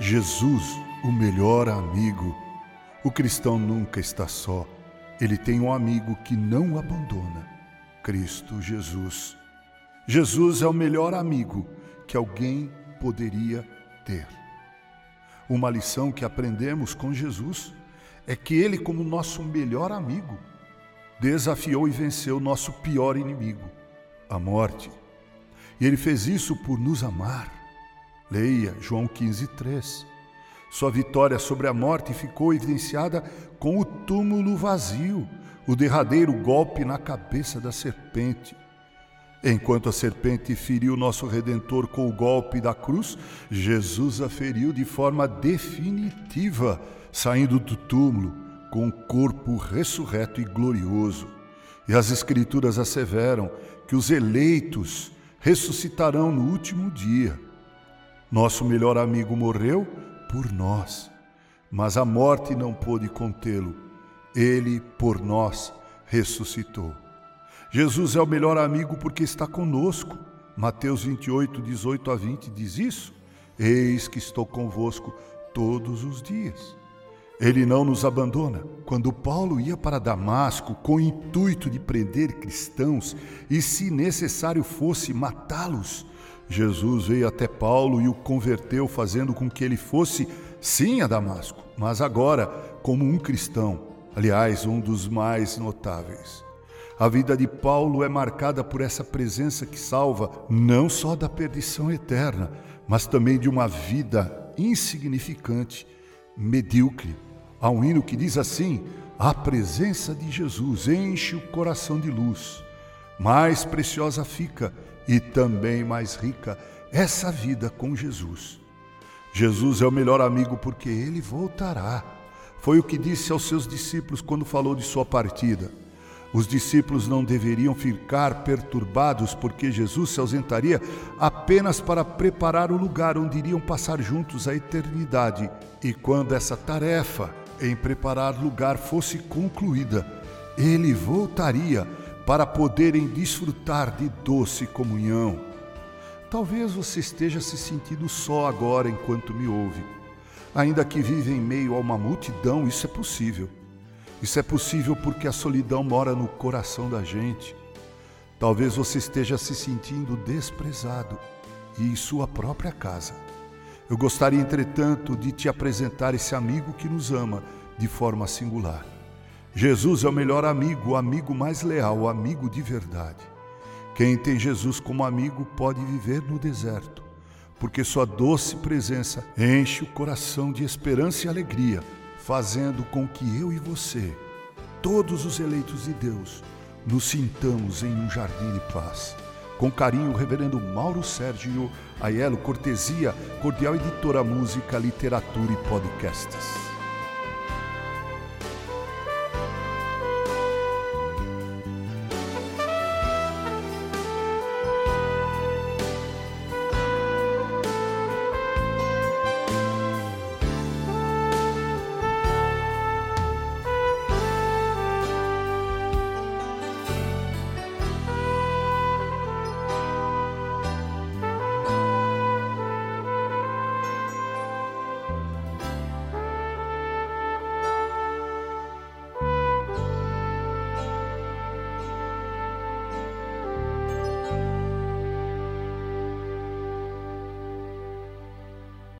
Jesus, o melhor amigo. O cristão nunca está só. Ele tem um amigo que não abandona: Cristo Jesus. Jesus é o melhor amigo que alguém poderia ter. Uma lição que aprendemos com Jesus é que ele, como nosso melhor amigo, desafiou e venceu nosso pior inimigo, a morte. E ele fez isso por nos amar. Leia João 15, 3. Sua vitória sobre a morte ficou evidenciada com o túmulo vazio, o derradeiro golpe na cabeça da serpente. Enquanto a serpente feriu nosso redentor com o golpe da cruz, Jesus a feriu de forma definitiva, saindo do túmulo com um corpo ressurreto e glorioso. E as Escrituras asseveram que os eleitos ressuscitarão no último dia. Nosso melhor amigo morreu por nós, mas a morte não pôde contê-lo. Ele, por nós, ressuscitou. Jesus é o melhor amigo porque está conosco. Mateus 28, 18 a 20 diz isso. Eis que estou convosco todos os dias. Ele não nos abandona. Quando Paulo ia para Damasco com o intuito de prender cristãos e, se necessário fosse, matá-los, Jesus veio até Paulo e o converteu, fazendo com que ele fosse, sim, a Damasco, mas agora como um cristão, aliás, um dos mais notáveis. A vida de Paulo é marcada por essa presença que salva não só da perdição eterna, mas também de uma vida insignificante, medíocre. Há um hino que diz assim: A presença de Jesus enche o coração de luz. Mais preciosa fica e também mais rica essa vida com Jesus. Jesus é o melhor amigo porque ele voltará. Foi o que disse aos seus discípulos quando falou de sua partida. Os discípulos não deveriam ficar perturbados porque Jesus se ausentaria apenas para preparar o lugar onde iriam passar juntos a eternidade. E quando essa tarefa em preparar lugar fosse concluída, ele voltaria para poderem desfrutar de doce comunhão. Talvez você esteja se sentindo só agora enquanto me ouve. Ainda que vive em meio a uma multidão, isso é possível. Isso é possível porque a solidão mora no coração da gente. Talvez você esteja se sentindo desprezado e em sua própria casa. Eu gostaria, entretanto, de te apresentar esse amigo que nos ama de forma singular. Jesus é o melhor amigo, o amigo mais leal, o amigo de verdade. Quem tem Jesus como amigo pode viver no deserto, porque sua doce presença enche o coração de esperança e alegria, fazendo com que eu e você, todos os eleitos de Deus, nos sintamos em um jardim de paz. Com carinho, reverendo Mauro Sérgio Aiello, cortesia, cordial editora música, literatura e podcasts.